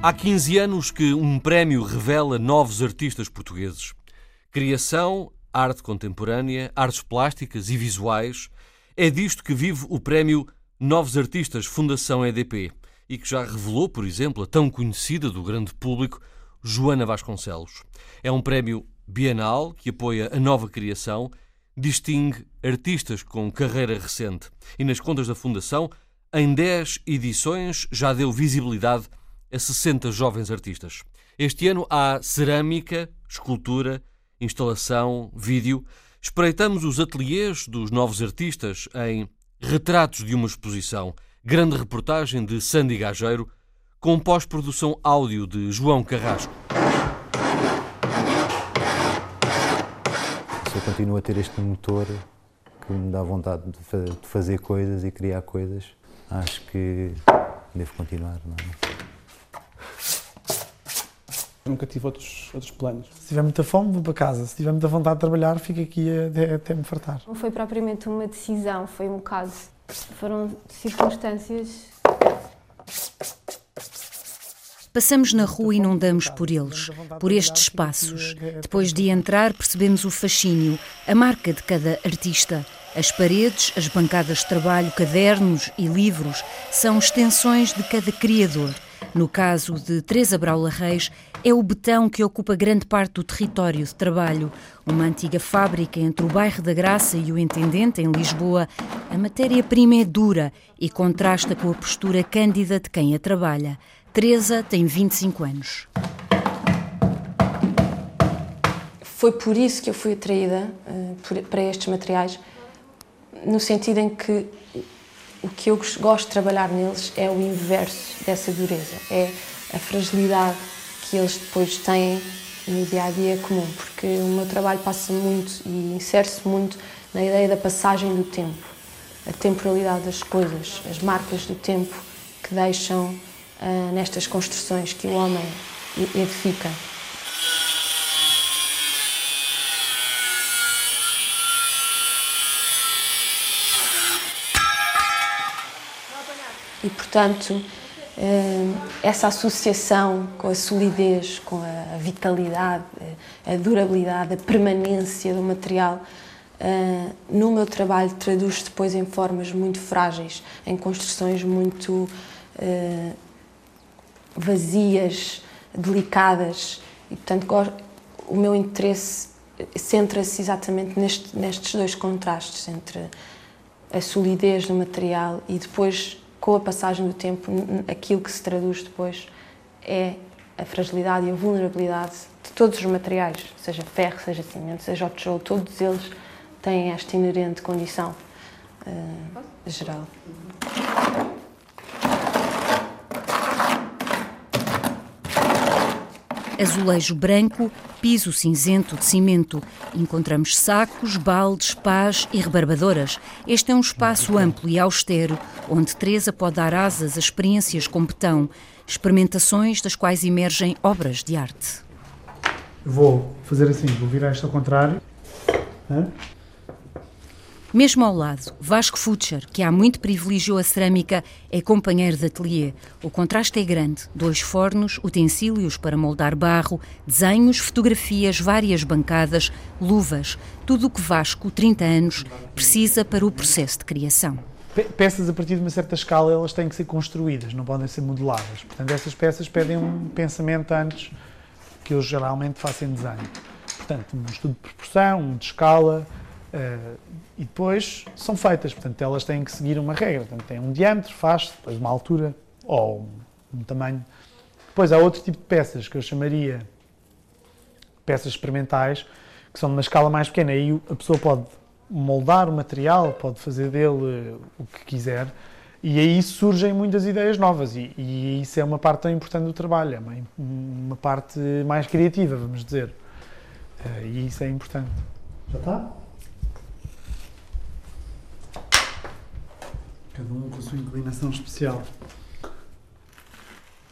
Há 15 anos que um prémio revela novos artistas portugueses. Criação, arte contemporânea, artes plásticas e visuais. É disto que vive o prémio Novos Artistas Fundação EDP e que já revelou, por exemplo, a tão conhecida do grande público Joana Vasconcelos. É um prémio bienal que apoia a nova criação, distingue artistas com carreira recente e, nas contas da Fundação, em 10 edições já deu visibilidade a 60 jovens artistas. Este ano há cerâmica, escultura, instalação, vídeo. Espreitamos os ateliês dos novos artistas em Retratos de uma Exposição, grande reportagem de Sandy Gageiro, com pós-produção áudio de João Carrasco. Se eu continuo a ter este motor que me dá vontade de fazer coisas e criar coisas, acho que devo continuar. Não é? Nunca tive outros, outros planos. Se tiver muita fome, vou para casa. Se tiver muita vontade de trabalhar, fico aqui até, até me fartar. Não foi propriamente uma decisão, foi um bocado. Foram circunstâncias. Passamos na rua e não damos por eles, por estes espaços. Depois de entrar, percebemos o fascínio, a marca de cada artista. As paredes, as bancadas de trabalho, cadernos e livros são extensões de cada criador. No caso de Teresa Braula Reis, é o betão que ocupa grande parte do território de trabalho. Uma antiga fábrica entre o bairro da Graça e o Intendente, em Lisboa. A matéria-prima é dura e contrasta com a postura cândida de quem a trabalha. Teresa tem 25 anos. Foi por isso que eu fui atraída uh, para estes materiais, no sentido em que o que eu gosto de trabalhar neles é o inverso dessa dureza, é a fragilidade que eles depois têm no dia a dia comum, porque o meu trabalho passa muito e insere-se muito na ideia da passagem do tempo, a temporalidade das coisas, as marcas do tempo que deixam uh, nestas construções que o homem edifica. E, portanto, essa associação com a solidez, com a vitalidade, a durabilidade, a permanência do material, eh, no meu trabalho traduz depois em formas muito frágeis, em construções muito eh, vazias, delicadas. E, portanto, o meu interesse centra-se exatamente neste, nestes dois contrastes entre a solidez do material e depois com a passagem do tempo, aquilo que se traduz depois é a fragilidade e a vulnerabilidade de todos os materiais, seja ferro, seja cimento, seja o tijolo, todos eles têm esta inerente condição uh, geral. Azulejo branco, piso cinzento de cimento. Encontramos sacos, baldes, pás e rebarbadoras. Este é um espaço amplo e austero, onde Teresa pode dar asas a experiências com betão, experimentações das quais emergem obras de arte. Vou fazer assim, vou virar isto ao contrário. Mesmo ao lado, Vasco Futcher, que há muito privilegiou a cerâmica, é companheiro de ateliê. O contraste é grande: dois fornos, utensílios para moldar barro, desenhos, fotografias, várias bancadas, luvas, tudo o que Vasco, 30 anos, precisa para o processo de criação. Peças a partir de uma certa escala elas têm que ser construídas, não podem ser modeladas. Portanto, essas peças pedem um pensamento antes que eu geralmente faço em desenho. Portanto, um estudo de proporção, um de escala, Uh, e depois são feitas, portanto, elas têm que seguir uma regra. Portanto, tem um diâmetro, faz depois uma altura ou um, um tamanho. Depois há outro tipo de peças que eu chamaria peças experimentais, que são de uma escala mais pequena. Aí a pessoa pode moldar o material, pode fazer dele o que quiser, e aí surgem muitas ideias novas. E, e isso é uma parte tão importante do trabalho, é uma, uma parte mais criativa, vamos dizer. Uh, e isso é importante. Já está? Cada um com a sua inclinação especial.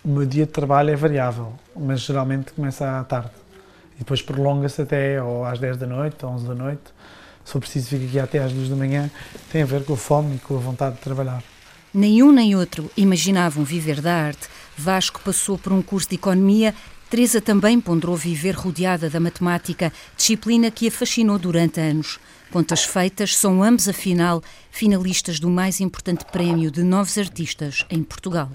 O meu dia de trabalho é variável, mas geralmente começa à tarde. E depois prolonga-se até ou às 10 da noite, ou 11 da noite. Se for preciso, fico aqui até às 2 da manhã. Tem a ver com a fome e com a vontade de trabalhar. Nenhum nem outro imaginavam viver da arte. Vasco passou por um curso de economia Teresa também ponderou viver rodeada da matemática, disciplina que a fascinou durante anos. Contas feitas, são ambos, afinal, finalistas do mais importante prémio de novos artistas em Portugal.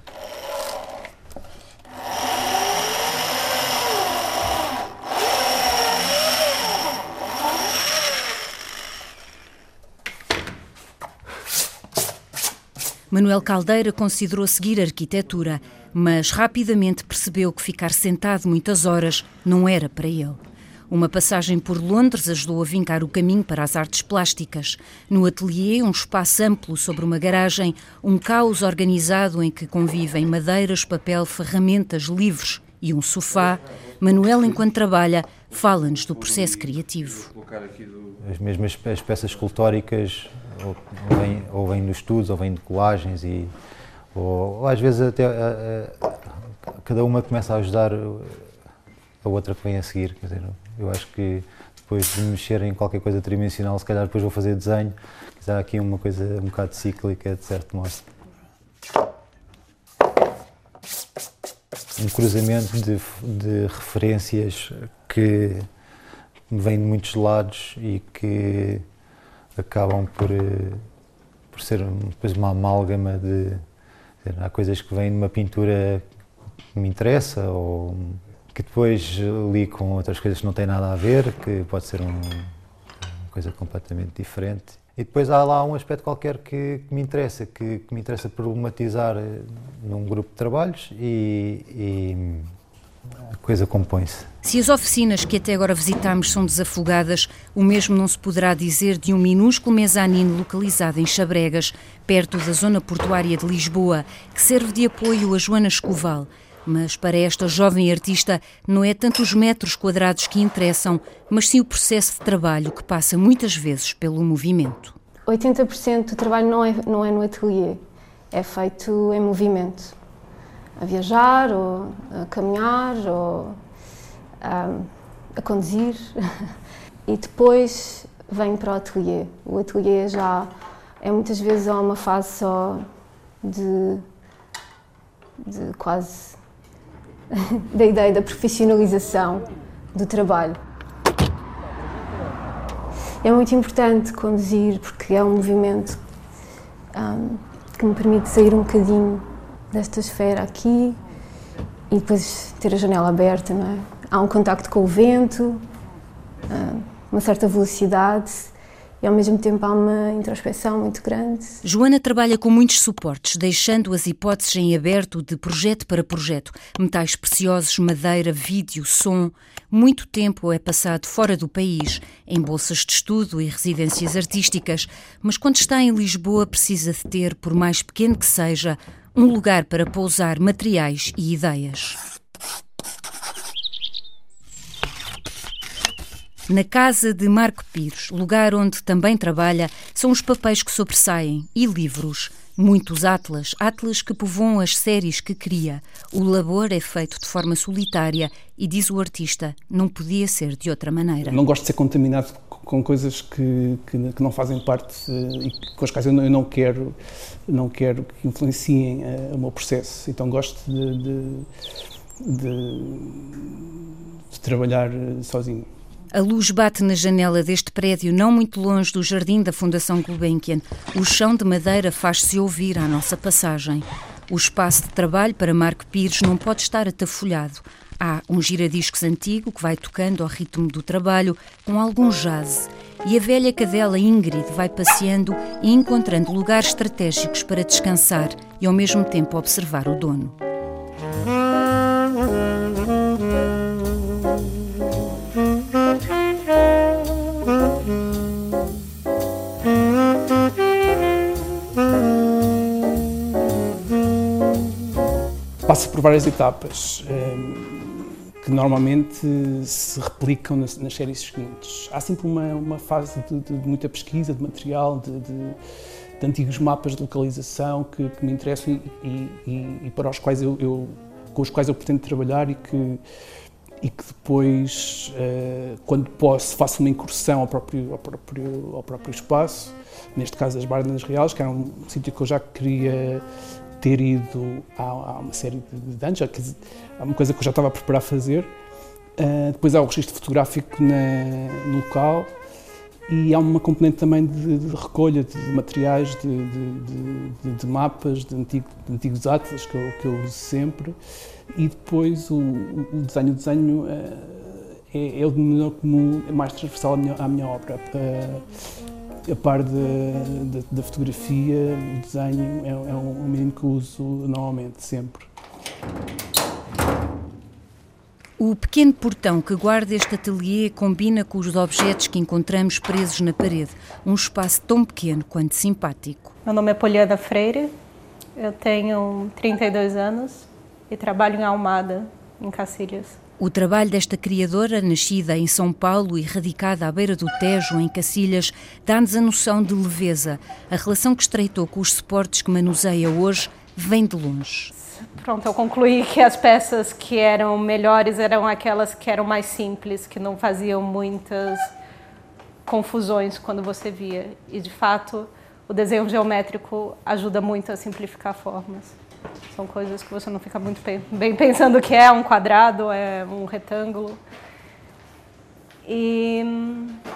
Manuel Caldeira considerou seguir arquitetura, mas rapidamente percebeu que ficar sentado muitas horas não era para ele. Uma passagem por Londres ajudou a vincar o caminho para as artes plásticas. No atelier, um espaço amplo sobre uma garagem, um caos organizado em que convivem madeiras, papel, ferramentas, livros e um sofá, Manuel, enquanto trabalha, fala-nos do processo criativo. As mesmas as peças escultóricas ou, vêm, ou vêm nos estudos, ou vêm de colagens, e, ou, ou às vezes até a, a, cada uma começa a ajudar a outra que vem a seguir. Quer dizer, eu acho que depois de mexer em qualquer coisa tridimensional, se calhar depois vou fazer desenho, há aqui uma coisa um bocado cíclica, de certo modo. Um cruzamento de, de referências que vêm de muitos lados e que acabam por, eh, por ser depois uma amálgama de. Há coisas que vêm numa pintura que me interessa ou que depois li com outras coisas que não têm nada a ver, que pode ser um, uma coisa completamente diferente. E depois há lá um aspecto qualquer que, que me interessa, que, que, me interessa problematizar eh, num grupo de trabalhos e, e a coisa compõe-se. Se as oficinas que até agora visitámos são desafogadas, o mesmo não se poderá dizer de um minúsculo mezanino localizado em Chabregas, perto da zona portuária de Lisboa, que serve de apoio a Joana Escoval. Mas para esta jovem artista não é tanto os metros quadrados que interessam, mas sim o processo de trabalho que passa muitas vezes pelo movimento. 80% do trabalho não é, não é no ateliê, é feito em movimento a viajar, ou a caminhar, ou a, conduzir. e depois venho para o ateliê. O ateliê já é muitas vezes uma fase só de, de quase da ideia da profissionalização do trabalho. É muito importante conduzir porque é um movimento um, que me permite sair um bocadinho desta esfera aqui e depois ter a janela aberta, não é? Há um contacto com o vento, ah, uma certa velocidade e ao mesmo tempo há uma introspeção muito grande. Joana trabalha com muitos suportes, deixando as hipóteses em aberto de projeto para projeto. Metais preciosos, madeira, vídeo, som. Muito tempo é passado fora do país, em bolsas de estudo e residências artísticas, mas quando está em Lisboa precisa de ter, por mais pequeno que seja, um lugar para pousar materiais e ideias. Na casa de Marco Pires, lugar onde também trabalha, são os papéis que sobressaem e livros. Muitos atlas, atlas que povoam as séries que cria. O labor é feito de forma solitária e, diz o artista, não podia ser de outra maneira. Não gosto de ser contaminado com coisas que, que, que, não fazem parte eh, e com as quais eu não quero, não quero que influenciem uh, o meu processo. Então gosto de, de, de, de trabalhar eh, sozinho. A luz bate na janela deste prédio, não muito longe do jardim da Fundação Gulbenkian. O chão de madeira faz-se ouvir à nossa passagem. O espaço de trabalho para Marco Pires não pode estar atafolhado. Há um giradiscos antigo que vai tocando ao ritmo do trabalho, com algum jazz. E a velha cadela Ingrid vai passeando e encontrando lugares estratégicos para descansar e ao mesmo tempo observar o dono. Passa por várias etapas. Ehm, que normalmente se replicam nas, séries seguintes. Há sempre uma, uma fase de, de, muita pesquisa de material, de, de, de antigos mapas de localização que, que me interessam e, e, e, para os quais eu, eu, com os quais eu pretendo trabalhar e que, e que depois, uh, quando posso, faço uma incursão ao próprio, ao próprio, ao próprio espaço, neste caso as Bardas Reais, que era um sítio que eu já queria ter ido há uma série de anos, há uma coisa que eu já estava a preparar a fazer. Uh, depois há o registro fotográfico na, no local e há uma componente também de, de recolha de materiais, de, de, de mapas, de, antigo, antigos atlas que eu, que eu uso sempre e depois o, o desenho, o desenho uh, é, é, o denominador comum é mais transversal à minha, à minha obra. Uh, a par da fotografia, o desenho é, é um, um mínimo que eu uso normalmente, sempre. O pequeno portão que guarda este ateliê combina com os objetos que encontramos presos na parede. Um espaço tão pequeno quanto simpático. Meu nome é Poliana Freire, eu tenho 32 anos e trabalho em Almada, em Cacilhas. O trabalho desta criadora, nascida em São Paulo e radicada à beira do Tejo, em Cacilhas, dá-nos a noção de leveza. A relação que estreitou com os suportes que manuseia hoje vem de longe pronto, eu concluí que as peças que eram melhores eram aquelas que eram mais simples, que não faziam muitas confusões quando você via. E de fato, o desenho geométrico ajuda muito a simplificar formas. São coisas que você não fica muito bem pensando que é um quadrado, é um retângulo. E,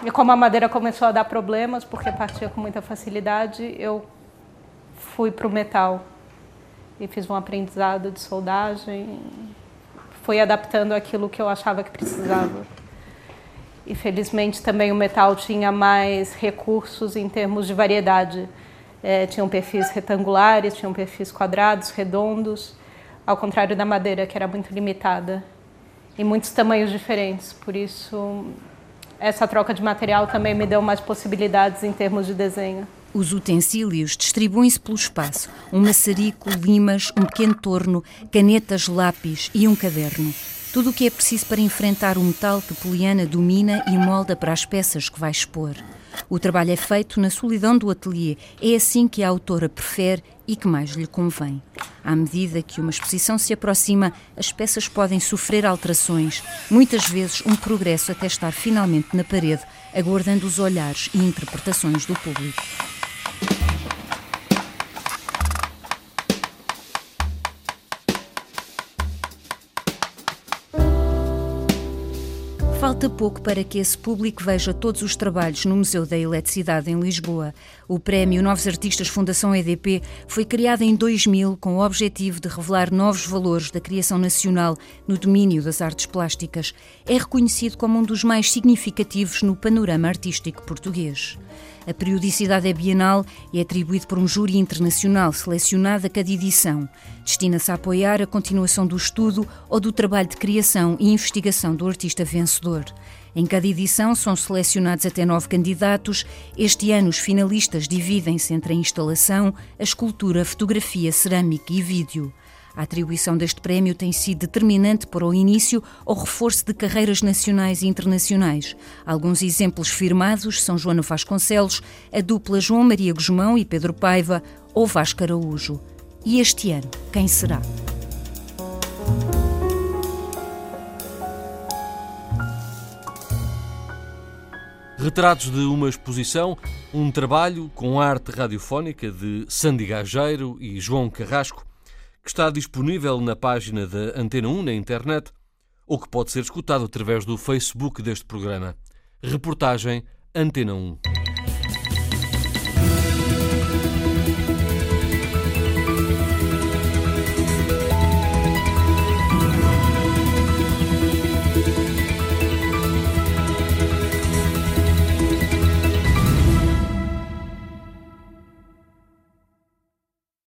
e como a madeira começou a dar problemas, porque partia com muita facilidade, eu fui para o metal e fiz um aprendizado de soldagem. Fui adaptando aquilo que eu achava que precisava. E felizmente também o metal tinha mais recursos em termos de variedade. É, tinham perfis retangulares, tinham perfis quadrados, redondos, ao contrário da madeira, que era muito limitada, em muitos tamanhos diferentes. Por isso, essa troca de material também me deu mais possibilidades em termos de desenho. Os utensílios distribuem-se pelo espaço: um maçarico, limas, um pequeno torno, canetas, lápis e um caderno. Tudo o que é preciso para enfrentar o metal que Poliana domina e molda para as peças que vai expor. O trabalho é feito na solidão do ateliê. É assim que a autora prefere e que mais lhe convém. À medida que uma exposição se aproxima, as peças podem sofrer alterações, muitas vezes um progresso até estar finalmente na parede, aguardando os olhares e interpretações do público. Falta pouco para que esse público veja todos os trabalhos no Museu da Eletricidade em Lisboa. O prémio Novos Artistas Fundação EDP foi criado em 2000 com o objetivo de revelar novos valores da criação nacional no domínio das artes plásticas. É reconhecido como um dos mais significativos no panorama artístico português. A periodicidade é bienal e é atribuído por um júri internacional selecionado a cada edição. Destina-se a apoiar a continuação do estudo ou do trabalho de criação e investigação do artista vencedor. Em cada edição são selecionados até nove candidatos. Este ano, os finalistas dividem-se entre a instalação, a escultura, a fotografia, cerâmica e vídeo. A atribuição deste prémio tem sido determinante para o início ou reforço de carreiras nacionais e internacionais. Alguns exemplos firmados são Joana Vasconcelos, a dupla João Maria Guzmão e Pedro Paiva ou Vasco Araújo. E este ano, quem será? Retratos de uma exposição, um trabalho com arte radiofónica de Sandy Gageiro e João Carrasco, que está disponível na página da Antena 1 na internet ou que pode ser escutado através do Facebook deste programa. Reportagem Antena 1.